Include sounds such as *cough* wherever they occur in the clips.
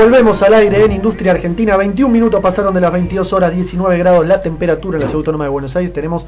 Volvemos al aire en Industria Argentina. 21 minutos pasaron de las 22 horas, 19 grados la temperatura en la ciudad autónoma de Buenos Aires. Tenemos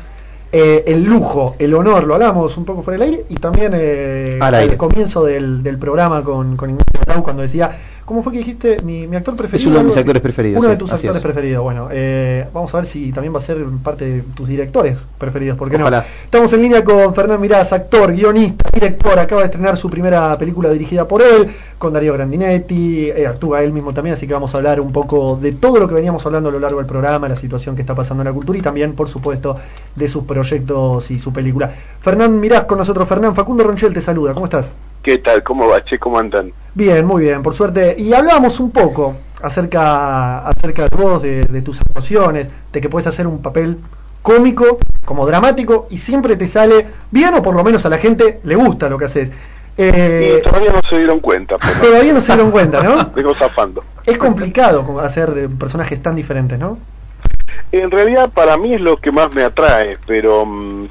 eh, el lujo, el honor, lo hablamos un poco fuera del aire y también eh, al comienzo del, programa con, con Ignacio Brau cuando decía ¿Cómo fue que dijiste mi, actor preferido? Es uno de mis actores preferidos. Uno de tus actores preferidos. Bueno, eh, vamos a ver si también va a ser parte de tus directores preferidos. ¿Por qué no? Estamos en línea con Fernando Mirás, actor, guionista, director. Acaba de estrenar su primera película dirigida por él, con Darío Grandinetti. Eh, actúa él mismo también, así que vamos a hablar un poco de todo lo que veníamos hablando a lo largo del programa, la situación que está pasando en la cultura y también, por supuesto, de sus proyectos y su película. Fernán Mirás con nosotros. Fernán Facundo Ronchel te saluda. ¿Cómo estás? ¿Qué tal? ¿Cómo va, Che? ¿Cómo andan? Bien, muy bien, por suerte. Y hablábamos un poco acerca, acerca de vos, de, tus actuaciones, de que puedes hacer un papel cómico, como dramático, y siempre te sale bien, o por lo menos a la gente le gusta lo que haces. Eh, todavía no se dieron cuenta. *laughs* Todavía no se dieron cuenta, ¿no? *laughs* Vengo zafando. Es complicado hacer personajes tan diferentes, ¿no? En realidad para mí es lo que más me atrae, pero mm,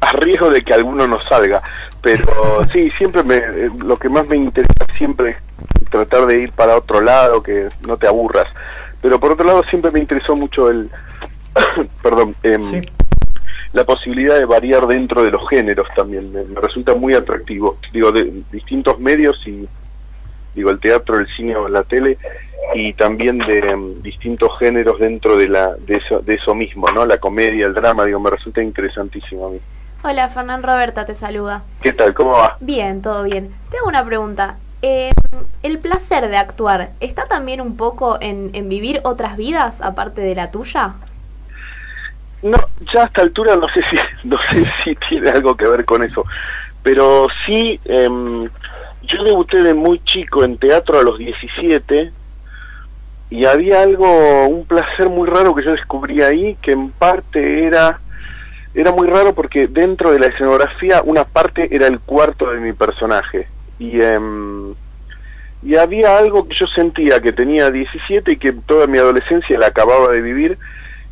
a riesgo de que alguno no salga. Pero sí, siempre me, eh, lo que más me interesa siempre es tratar de ir para otro lado, que no te aburras. Pero por otro lado siempre me interesó mucho el, *coughs* perdón, em, la posibilidad de variar dentro de los géneros también. Me, resulta muy atractivo. Digo, de distintos medios y digo el teatro, el cine o la tele y también de em, distintos géneros dentro de la de eso, de eso mismo, ¿no? La comedia, el drama, digo, me resulta interesantísimo a mí. Hola, Fernán Roberta te saluda. ¿Qué tal? ¿Cómo va? Bien, todo bien. Te hago una pregunta. Eh, ¿El placer de actuar está también un poco en, vivir otras vidas aparte de la tuya? No, ya a esta altura no sé si, *laughs* no sé si tiene algo que ver con eso, pero sí, em, yo debuté de muy chico en teatro a los 17 y había algo, un placer muy raro que yo descubrí ahí, que en parte era era muy raro porque dentro de la escenografía una parte era el cuarto de mi personaje. Y em, y había algo que yo sentía que tenía 17 y que toda mi adolescencia la acababa de vivir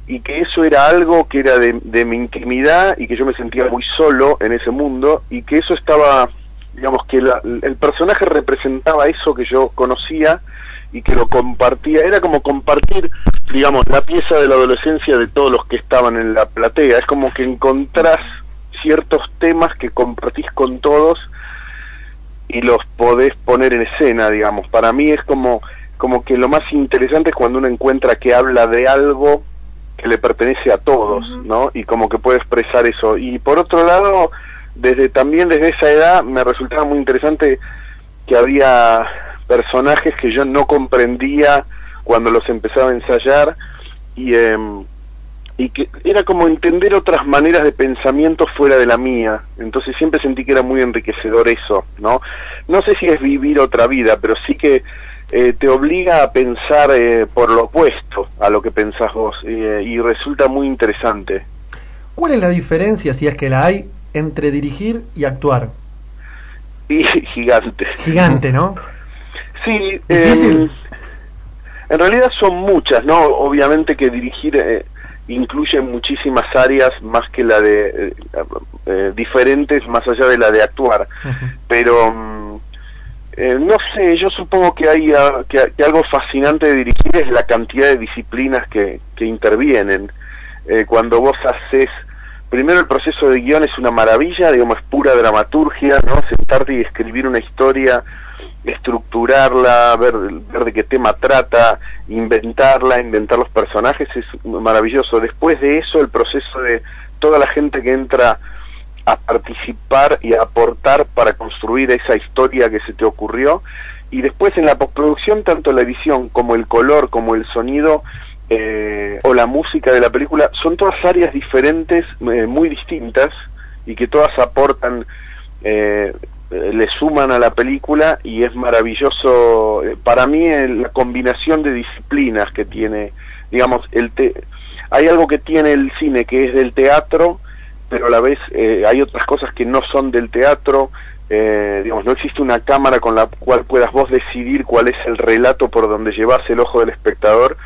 y que eso era algo que era de, de mi intimidad y que yo me sentía muy solo en ese mundo y que eso estaba digamos que el personaje representaba eso que yo conocía y que lo compartía, era como compartir, digamos, la pieza de la adolescencia de todos los que estaban en la platea, es como que encontrás ciertos temas que compartís con todos y los podés poner en escena, digamos. Para mí es como, como que lo más interesante es cuando uno encuentra que habla de algo que le pertenece a todos, ¿no? Y como que puede expresar eso. Y por otro lado, desde también desde esa edad me resultaba muy interesante que había personajes que yo no comprendía cuando los empezaba a ensayar y em, y que era como entender otras maneras de pensamiento fuera de la mía entonces siempre sentí que era muy enriquecedor eso no no sé si es vivir otra vida pero sí que eh, te obliga a pensar eh, por lo opuesto a lo que pensás vos eh, y resulta muy interesante ¿Cuál es la diferencia, si es que la hay, entre dirigir y actuar? *laughs* Y gigante. Gigante, ¿no? *laughs* sí, eh, en realidad son muchas, ¿no? Obviamente que dirigir eh, incluye muchísimas áreas más que la de eh, eh, diferentes más allá de la de actuar, pero mm, no sé, yo supongo que hay ah, que, que, algo fascinante de dirigir es la cantidad de disciplinas que, que intervienen. cuando vos haces primero el proceso de guion es una maravilla, digamos, es pura dramaturgia, ¿no? Sentarte y escribir una historia, estructurarla, ver, de qué tema trata, inventarla, inventar los personajes, es maravilloso. Después de eso, el proceso de toda la gente que entra a participar y a aportar para construir esa historia que se te ocurrió. Y después en la postproducción, tanto la edición como el color, como el sonido, eh, o la música de la película, son todas áreas diferentes, eh, muy distintas, y que todas aportan, eh, le suman a la película, y es maravilloso, para mí, la combinación de disciplinas que tiene, digamos, el te hay algo que tiene el cine que es del teatro, pero a la vez hay otras cosas que no son del teatro, digamos, no existe una cámara con la cual puedas vos decidir cuál es el relato por donde llevas el ojo del espectador,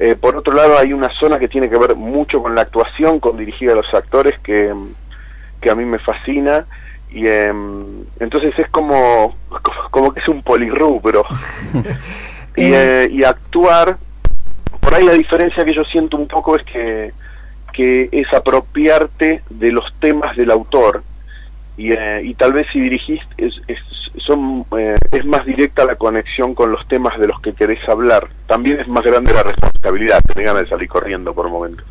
eh, por otro lado, hay una zona que tiene que ver mucho con la actuación, con dirigir a los actores, que, que a mí me fascina. Y em, entonces es como, como que es un polirru, pero... *laughs* y, eh, y actuar, por ahí la diferencia que yo siento un poco es que, que es apropiarte de los temas del autor. Y, eh, y tal vez si dirigís es, es, son, eh, es más directa la conexión con los temas de los que querés hablar. También es más grande la responsabilidad, te ganas de salir corriendo por momento.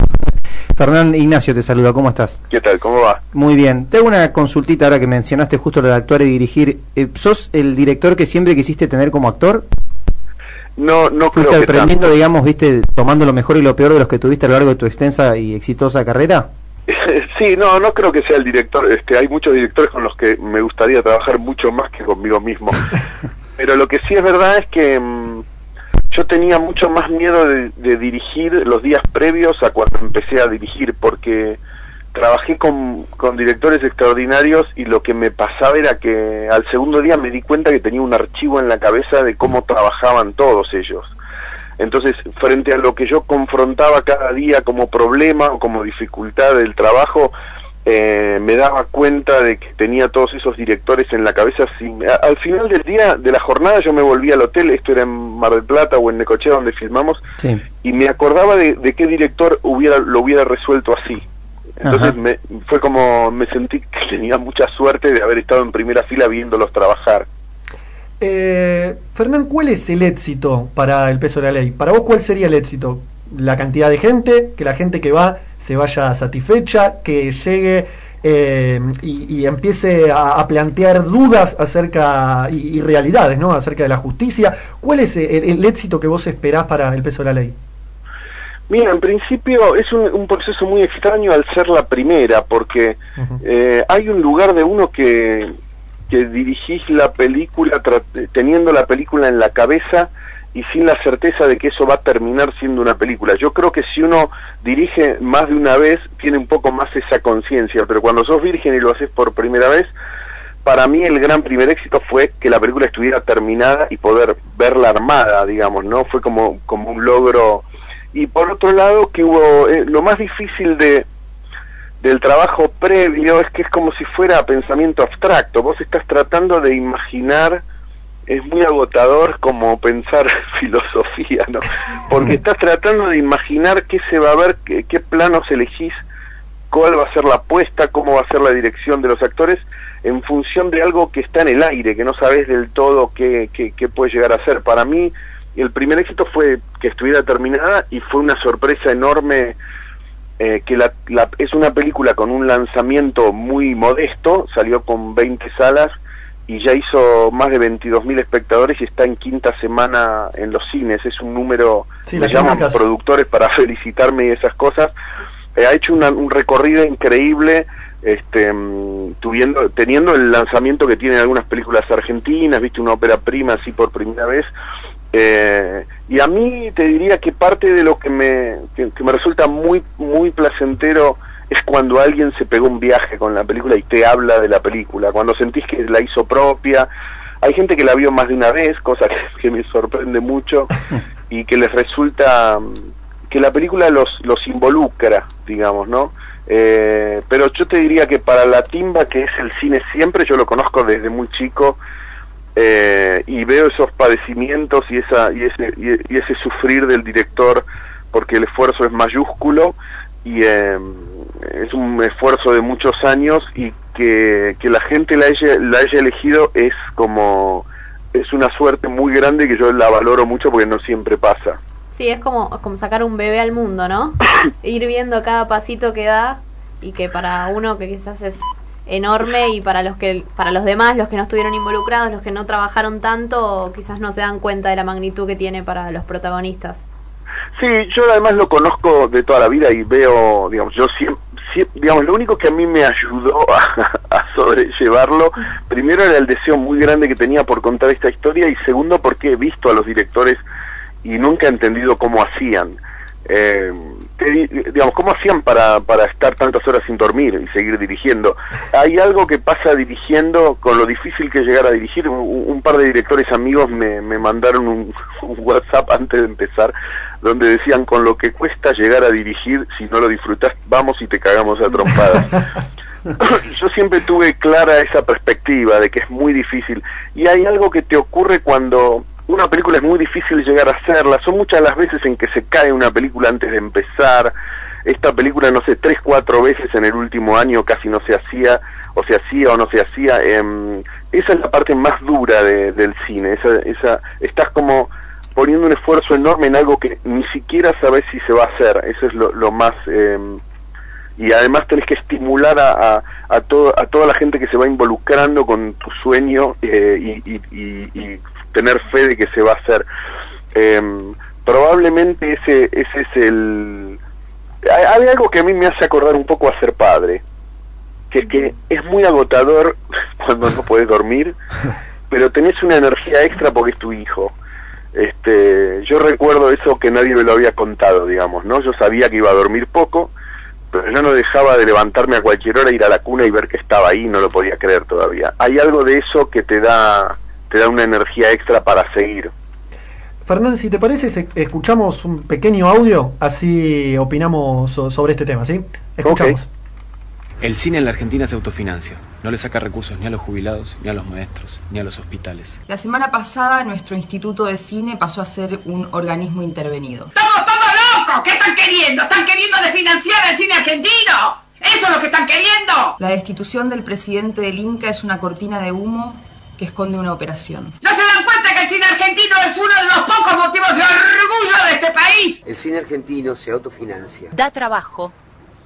Fernán Ignacio te saluda, ¿cómo estás? ¿Qué tal? ¿Cómo va? Muy bien. Tengo una consultita ahora que mencionaste justo lo de actuar y dirigir. Eh, ¿Sos el director que siempre quisiste tener como actor? No, no ¿Fuiste creo aprendiendo, digamos, viste, tomando lo mejor y lo peor de los que tuviste a lo largo de tu extensa y exitosa carrera? *laughs* Sí, no, no creo que sea el director. Este, hay muchos directores con los que me gustaría trabajar mucho más que conmigo mismo. *laughs* Pero lo que sí es verdad es que mm, yo tenía mucho más miedo de, dirigir los días previos a cuando empecé a dirigir, porque trabajé con, directores extraordinarios y lo que me pasaba era que al segundo día me di cuenta que tenía un archivo en la cabeza de cómo trabajaban todos ellos. Entonces, frente a lo que yo confrontaba cada día como problema o como dificultad del trabajo, eh, me daba cuenta de que tenía todos esos directores en la cabeza. Sin, al final del día, de la jornada, yo me volví al hotel, esto era en Mar del Plata o en Necochea donde filmamos, y me acordaba de, qué director hubiera lo hubiera resuelto así. Entonces me, fue como me sentí *laughs* que tenía mucha suerte de haber estado en primera fila viéndolos trabajar. Eh, Fernán, ¿cuál es el éxito para el peso de la ley? Para vos, ¿cuál sería el éxito? ¿La cantidad de gente? ¿Que la gente que va se vaya satisfecha? ¿Que llegue eh, y, empiece a, plantear dudas acerca y, realidades, ¿no? Acerca de la justicia. ¿Cuál es el, éxito que vos esperás para el peso de la ley? Mira, en principio es un, proceso muy extraño al ser la primera, porque eh, hay un lugar de uno que, que dirigís la película teniendo la película en la cabeza y sin la certeza de que eso va a terminar siendo una película. Yo creo que si uno dirige más de una vez, tiene un poco más esa conciencia, pero cuando sos virgen y lo haces por primera vez, para mí el gran primer éxito fue que la película estuviera terminada y poder verla armada, digamos, ¿no? Fue como, como un logro. Y por otro lado, que hubo, eh, lo más difícil de, del trabajo previo es que es como si fuera pensamiento abstracto, vos estás tratando de imaginar es muy agotador como pensar *laughs* filosofía, ¿no? Porque estás tratando de imaginar qué se va a ver, qué, planos elegís, cuál va a ser la apuesta, cómo va a ser la dirección de los actores, en función de algo que está en el aire, que no sabes del todo qué, qué, puede llegar a ser. Para mí, el primer éxito fue que estuviera terminada y fue una sorpresa enorme eh, que la, es una película con un lanzamiento muy modesto, salió con 20 salas, y ya hizo más de 22.000 espectadores y está en quinta semana en los cines. Es un número, me llaman productores para *laughs* felicitarme y esas cosas. Eh, ha hecho un recorrido increíble, este, mm, tuviendo, teniendo el lanzamiento que tienen algunas películas argentinas, viste una ópera prima así por primera vez. Eh, y a mí te diría que parte de lo que me, que me resulta muy, muy placentero es cuando alguien se pegó un viaje con la película y te habla de la película, cuando sentís que la hizo propia. Hay gente que la vio más de una vez, cosa que, *laughs* me sorprende mucho, *laughs* y que les resulta que la película los, los involucra, digamos, ¿no? Eh, pero yo te diría que para la timba, que es el cine siempre, yo lo conozco desde muy chico, eh, y veo esos padecimientos y, esa, y, ese, y, ese sufrir del director, porque el esfuerzo es mayúsculo, y... Eh, es un esfuerzo de muchos años y que, que la gente la haya, la haya elegido es como es una suerte muy grande que yo la valoro mucho porque no siempre pasa. Sí, es como, como sacar un bebé al mundo, ¿no? *coughs* Ir viendo cada pasito que da y que para uno que quizás es enorme y para los que para los demás, los que no estuvieron involucrados, los que no trabajaron tanto, quizás no se dan cuenta de la magnitud que tiene para los protagonistas. Sí, yo además lo conozco de toda la vida y veo, digamos, yo siempre digamos, lo único que a mí me ayudó *laughs* a, sobrellevarlo, primero era el deseo muy grande que tenía por contar esta historia y segundo porque he visto a los directores y nunca he entendido cómo hacían. Eh, digamos, ¿cómo hacían para, para estar tantas horas sin dormir y seguir dirigiendo? Hay algo que pasa dirigiendo con lo difícil que llegar a dirigir. Un, par de directores amigos me, me mandaron un, *laughs* WhatsApp antes de empezar donde decían con lo que cuesta llegar a dirigir, si no lo disfrutas, vamos y te cagamos a trompadas. *laughs* Yo siempre tuve clara esa perspectiva de que es muy difícil y hay algo que te ocurre cuando una película es muy difícil llegar a hacerla. Son muchas las veces en que se cae una película antes de empezar. Esta película, no sé, tres, cuatro veces en el último año casi no se hacía, o se hacía o no se hacía. Eh, esa es la parte más dura del cine. Esa, esa, estás como poniendo un esfuerzo enorme en algo que ni siquiera sabes si se va a hacer. Eso es lo, lo más... Eh, y además tenés que estimular a, a, todo, a toda la gente que se va involucrando con tu sueño eh, y, y, y, tener fe de que se va a hacer. Em, probablemente ese, ese es el... Hay, algo que a mí me hace acordar un poco a ser padre, que, que es muy agotador *laughs* cuando no puedes dormir, *laughs* pero tenés una energía extra porque es tu hijo. Este, yo recuerdo eso que nadie me lo había contado, digamos, ¿no? Yo sabía que iba a dormir poco, pero yo no dejaba de levantarme a cualquier hora, ir a la cuna y ver que estaba ahí, no lo podía creer todavía. Hay algo de eso que te da te da una energía extra para seguir. Fernández, si te parece, escuchamos un pequeño audio, así opinamos sobre este tema, ¿sí? Escuchamos. El cine en la Argentina se autofinancia. No le saca recursos ni a los jubilados, ni a los maestros, ni a los hospitales. La semana pasada nuestro Instituto de Cine pasó a ser un organismo intervenido. ¡Estamos todos locos! ¿Qué están queriendo? ¿Están queriendo desfinanciar el cine argentino? ¿Eso es lo que están queriendo? La destitución del presidente del Inca es una cortina de humo que esconde una operación. ¿No se dan cuenta que el cine argentino es uno de los pocos motivos de orgullo de este país? El cine argentino se autofinancia. Da trabajo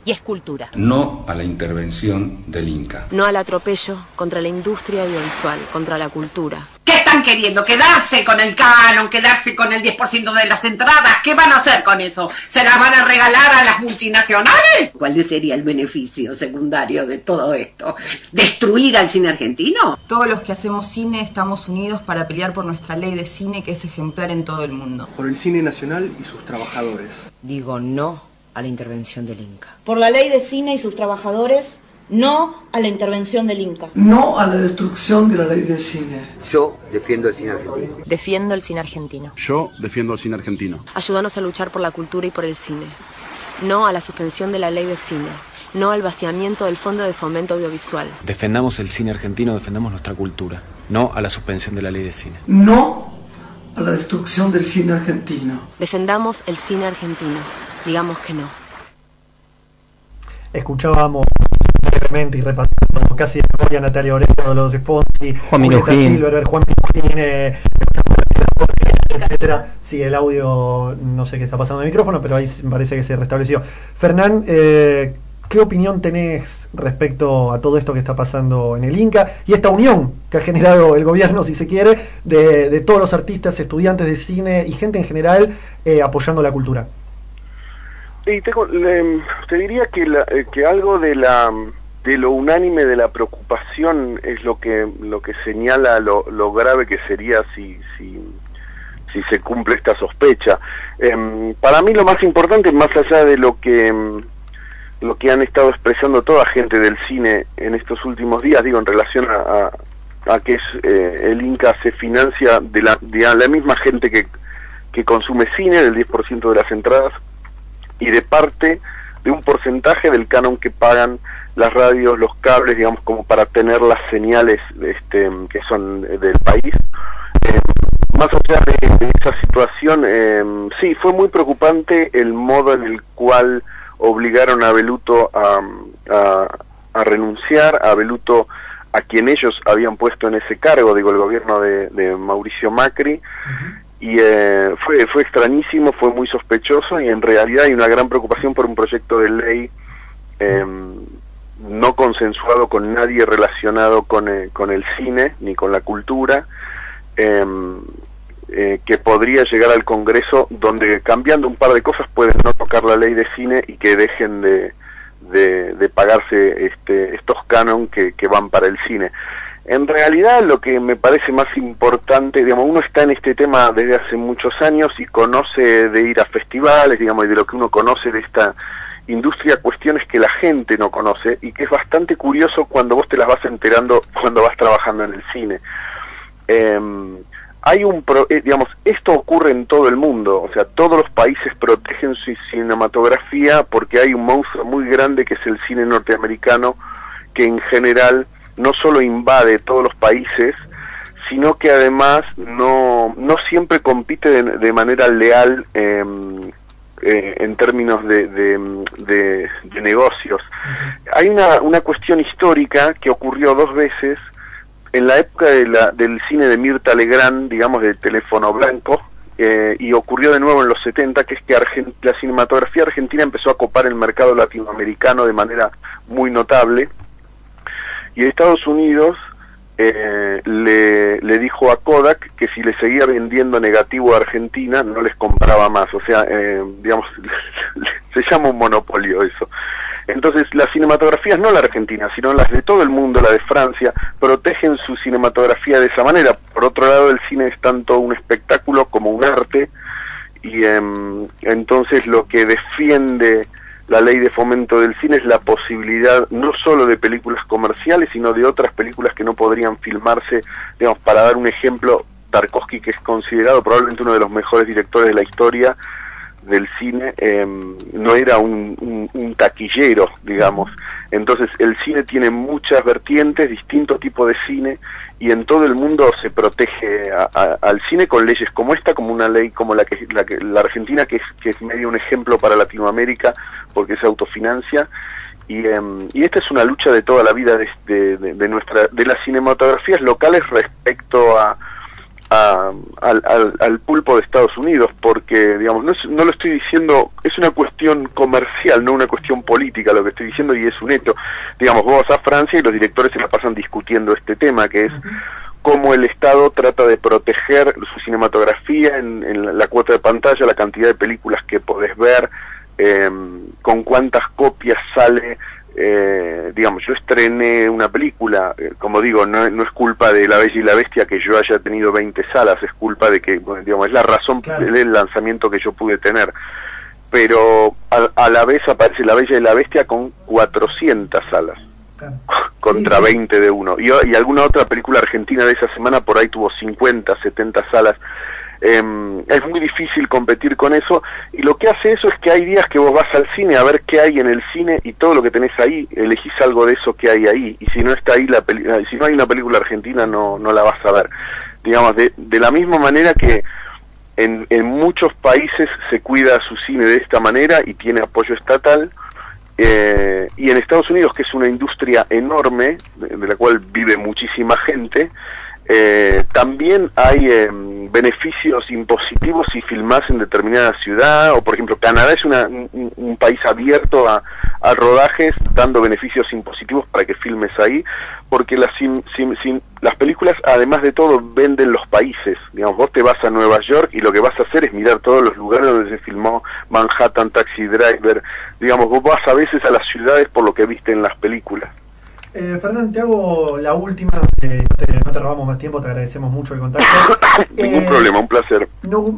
y es cultura. No a la intervención del Inca. No al atropello contra la industria audiovisual, contra la cultura. ¿Qué está están queriendo? ¿Quedarse con el canon? ¿Quedarse con el 10% de las entradas? ¿Qué van a hacer con eso? ¿Se las van a regalar a las multinacionales? ¿Cuál sería el beneficio secundario de todo esto? ¿Destruir al cine argentino? Todos los que hacemos cine estamos unidos para pelear por nuestra ley de cine que es ejemplar en todo el mundo. Por el cine nacional y sus trabajadores. Digo no a la intervención del Inca. Por la ley de cine y sus trabajadores no a la intervención del Inca. No a la destrucción de la ley del cine. Yo defiendo el cine argentino. Defiendo el cine argentino. Yo defiendo el cine argentino. Ayúdanos a luchar por la cultura y por el cine. No a la suspensión de la ley de cine. No al vaciamiento del Fondo de Fomento Audiovisual. Defendamos el cine argentino, defendamos nuestra cultura. No a la suspensión de la ley de cine. No a la destrucción del cine argentino. Defendamos el cine argentino. Digamos que no. Escuchábamos brevemente y repasando casi de memoria Natalia Oreiro, los Fonsi, Juan Minujín, Silver, Juan Minujín, eh, etcétera. Sí, el audio, no sé qué está pasando en el micrófono, pero ahí parece que se restableció. Fernán, eh, ¿qué opinión tenés respecto a todo esto que está pasando en el Inca y esta unión que ha generado el gobierno, si se quiere, de, de todos los artistas, estudiantes de cine y gente en general eh, apoyando la cultura? Sí, le, te diría que, la, eh, que algo de la de lo unánime de la preocupación es lo que lo que señala lo, lo grave que sería si, si si se cumple esta sospecha. Eh, para mí lo más importante, más allá de lo que lo que han estado expresando toda gente del cine en estos últimos días, digo, en relación a, a, que es, eh, el Inca se financia de la, de la misma gente que, que consume cine, del 10% de las entradas, y de parte de un porcentaje del canon que pagan las radios, los cables, digamos, como para tener las señales este, que son del país. Eh, más allá de, esa situación, eh, sí, fue muy preocupante el modo en el cual obligaron a Beluto a, renunciar, a Beluto a quien ellos habían puesto en ese cargo, digo, el gobierno de, de Mauricio Macri, y eh, fue, fue extrañísimo, fue muy sospechoso y en realidad hay una gran preocupación por un proyecto de ley eh, no consensuado con nadie relacionado con, eh, con el cine ni con la cultura, em, eh, que podría llegar al Congreso donde cambiando un par de cosas pueden no tocar la ley de cine y que dejen de, de, de pagarse este, estos canon que, que van para el cine. En realidad lo que me parece más importante, digamos, uno está en este tema desde hace muchos años y conoce de ir a festivales, digamos, y de lo que uno conoce de esta industria, cuestiones que la gente no conoce y que es bastante curioso cuando vos te las vas enterando cuando vas trabajando en el cine. Eh, hay un, pro, eh, digamos, esto ocurre en todo el mundo, o sea, todos los países protegen su cinematografía porque hay un monstruo muy grande que es el cine norteamericano que en general no solo invade todos los países, sino que además no, no siempre compite de, de manera leal eh, eh, en términos de, de, negocios. Hay una, una cuestión histórica que ocurrió dos veces en la época de la, del cine de Mirta Legrand, digamos, de teléfono blanco, eh, y ocurrió de nuevo en los 70, que es que la cinematografía argentina empezó a copar el mercado latinoamericano de manera muy notable, y Estados Unidos eh, le, dijo a Kodak que si le seguía vendiendo negativo a Argentina no les compraba más, o sea, eh, digamos, *laughs* se llama un monopolio eso. Entonces, las cinematografías, no la argentina, sino las de todo el mundo, la de Francia, protegen su cinematografía de esa manera. Por otro lado, el cine es tanto un espectáculo como un arte, y eh, entonces lo que defiende la ley de fomento del cine es la posibilidad no solo de películas comerciales, sino de otras películas que no podrían filmarse, digamos, para dar un ejemplo, Tarkovsky, que es considerado probablemente uno de los mejores directores de la historia, del cine eh, no era un, taquillero, digamos. Entonces el cine tiene muchas vertientes, distintos tipos de cine, y en todo el mundo se protege a, al cine con leyes como esta, como una ley como la que la, que, la Argentina, que es, que es medio un ejemplo para Latinoamérica, porque se autofinancia. Y, eh, y esta es una lucha de toda la vida de, de, de nuestra de las cinematografías locales respecto a, a, al, al, al, pulpo de Estados Unidos, porque, digamos, no, es, no, lo estoy diciendo, es una cuestión comercial, no una cuestión política lo que estoy diciendo y es un hecho. Digamos, vos vas a Francia y los directores se la pasan discutiendo este tema, que es cómo el Estado trata de proteger su cinematografía en, la cuota de pantalla, la cantidad de películas que podés ver, em, con cuántas copias sale. Eh, digamos, yo estrené una película, eh, como digo, no, es culpa de La Bella y la Bestia que yo haya tenido 20 salas, es culpa de que, digamos, es la razón del lanzamiento que yo pude tener. Pero a, la vez aparece La Bella y la Bestia con 400 salas *laughs* contra 20 de uno. Y, y, alguna otra película argentina de esa semana por ahí tuvo 50, 70 salas. Em, es muy difícil competir con eso y lo que hace eso es que hay días que vos vas al cine a ver qué hay en el cine y todo lo que tenés ahí, elegís algo de eso que hay ahí y si no está ahí la si no hay una película argentina no, no la vas a ver. Digamos, de, de la misma manera que en, en muchos países se cuida su cine de esta manera y tiene apoyo estatal, eh, y en Estados Unidos, que es una industria enorme, de, la cual vive muchísima gente, eh, también hay em, beneficios impositivos si filmas en determinada ciudad, o por ejemplo, Canadá es un, país abierto a, rodajes, dando beneficios impositivos para que filmes ahí, porque las, las películas, además de todo, venden los países. Digamos, vos te vas a Nueva York y lo que vas a hacer es mirar todos los lugares donde se filmó Manhattan, Taxi Driver. Digamos, vos vas a veces a las ciudades por lo que viste en las películas. Eh, Fernando, te hago la última, eh, no, te, robamos más tiempo, te agradecemos mucho el contacto. *coughs* Ningún eh, problema, un placer.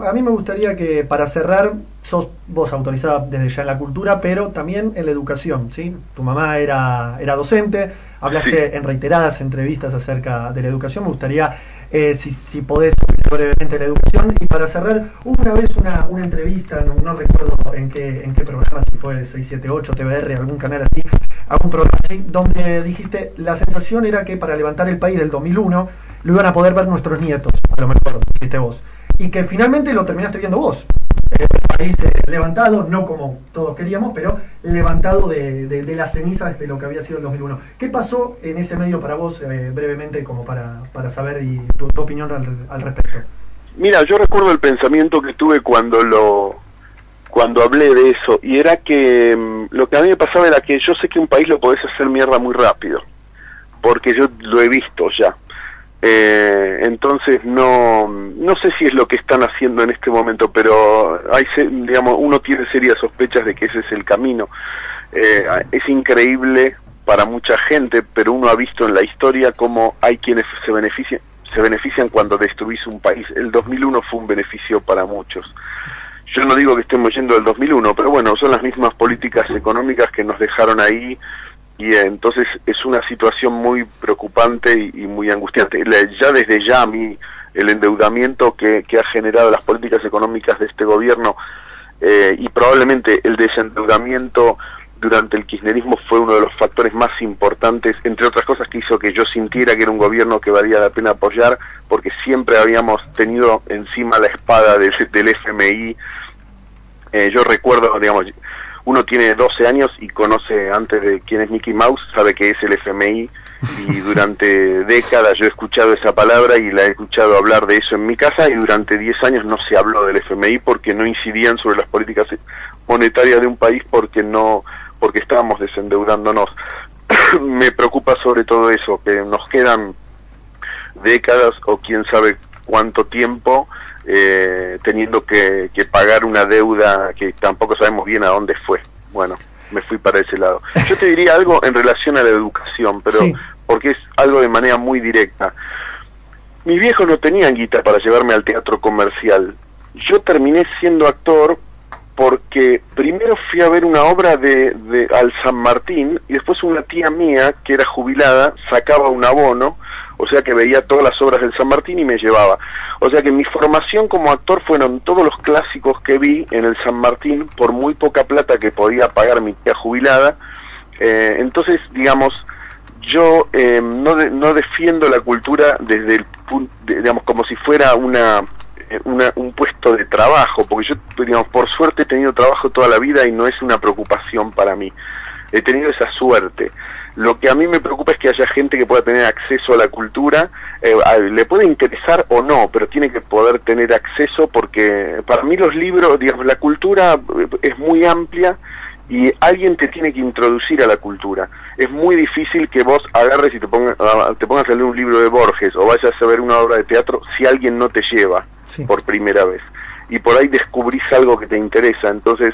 a mí me gustaría que para cerrar, sos vos autorizada desde ya en la cultura, pero también en la educación, ¿sí? Tu mamá era, era docente, hablaste en reiteradas entrevistas acerca de la educación, me gustaría eh, si, si podés brevemente la educación. Y para cerrar, hubo una vez una, una entrevista, no, recuerdo en qué, en qué programa, si fue 678, TVR, algún canal así, algún programa así, donde dijiste, la sensación era que para levantar el país del 2001 lo iban a poder ver nuestros nietos, a lo mejor, dijiste vos. Y que finalmente lo terminaste viendo vos el país eh, levantado, no como todos queríamos, pero levantado de, de, las cenizas de lo que había sido el 2001. ¿Qué pasó en ese medio para vos, eh, brevemente, como para, para saber y tu, opinión al, respecto? Mira, yo recuerdo el pensamiento que tuve cuando lo cuando hablé de eso, y era que mm, lo que a mí me pasaba era que yo sé que un país lo podés hacer mierda muy rápido, porque yo lo he visto ya. Eh, entonces no no sé si es lo que están haciendo en este momento, pero hay digamos uno tiene serias sospechas de que ese es el camino. Eh, es increíble para mucha gente, pero uno ha visto en la historia cómo hay quienes se benefician se benefician cuando destruís un país. El 2001 fue un beneficio para muchos. Yo no digo que estemos yendo del 2001, pero bueno, son las mismas políticas económicas que nos dejaron ahí y entonces es una situación muy preocupante y, muy angustiante. Ya desde ya a mí el endeudamiento que, que, ha generado las políticas económicas de este gobierno eh, y probablemente el desendeudamiento durante el kirchnerismo fue uno de los factores más importantes, entre otras cosas que hizo que yo sintiera que era un gobierno que valía la pena apoyar, porque siempre habíamos tenido encima la espada del FMI. Eh, yo recuerdo, digamos, uno tiene 12 años y conoce antes de quién es Mickey Mouse, sabe que es el FMI y *laughs* durante décadas yo he escuchado esa palabra y la he escuchado hablar de eso en mi casa y durante 10 años no se habló del FMI porque no incidían sobre las políticas monetarias de un país porque no porque estábamos desendeudándonos. *coughs* Me preocupa sobre todo eso, que nos quedan décadas o quién sabe cuánto tiempo eh, teniendo que, pagar una deuda que tampoco sabemos bien a dónde fue. Bueno, me fui para ese lado. *laughs* Yo te diría algo en relación a la educación, pero porque es algo de manera muy directa. Mis viejos no tenían guita para llevarme al teatro comercial. Yo terminé siendo actor porque primero fui a ver una obra de, de al San Martín y después una tía mía que era jubilada sacaba un abono o sea que veía todas las obras del San Martín y me llevaba. O sea que mi formación como actor fueron todos los clásicos que vi en el San Martín por muy poca plata que podía pagar mi tía jubilada. Eh, entonces, digamos, yo eh, no, no defiendo la cultura desde el punto, digamos, como si fuera una, una, un puesto de trabajo, porque yo, digamos, por suerte he tenido trabajo toda la vida y no es una preocupación para mí. He tenido esa suerte. Lo que a mí me preocupa es que haya gente que pueda tener acceso a la cultura, eh, le puede interesar o no, pero tiene que poder tener acceso porque para mí los libros, digamos, la cultura eh, es muy amplia y alguien te tiene que introducir a la cultura. Es muy difícil que vos agarres y te pongas, te pongas a leer un libro de Borges o vayas a ver una obra de teatro si alguien no te lleva por primera vez. Y por ahí descubrís algo que te interesa. Entonces,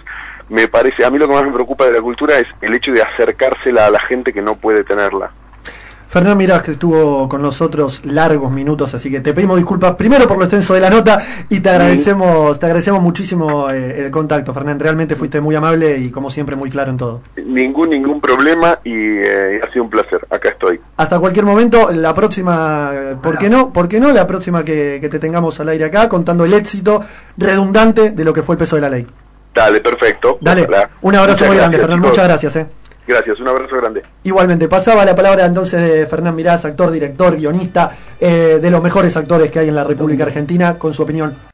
me parece, a mí lo que más me preocupa de la cultura es el hecho de acercársela a la gente que no puede tenerla. Fernán Mirás, que estuvo con nosotros largos minutos, así que te pedimos disculpas primero por lo extenso de la nota y te agradecemos, te agradecemos muchísimo eh, el contacto, Fernán. Realmente fuiste muy amable y como siempre muy claro en todo. Ningún, ningún problema y eh, ha sido un placer. Acá estoy. Hasta cualquier momento, la próxima, ¿por qué no? ¿Por qué no? La próxima que, te tengamos al aire acá, contando el éxito redundante de lo que fue el peso de la ley. Dale, perfecto. Dale, un abrazo muy grande, Fernán. Muchas gracias. Eh. Gracias, un abrazo grande. Igualmente, pasaba la palabra entonces de Fernán Mirás, actor, director, guionista, eh, de los mejores actores que hay en la República Argentina, con su opinión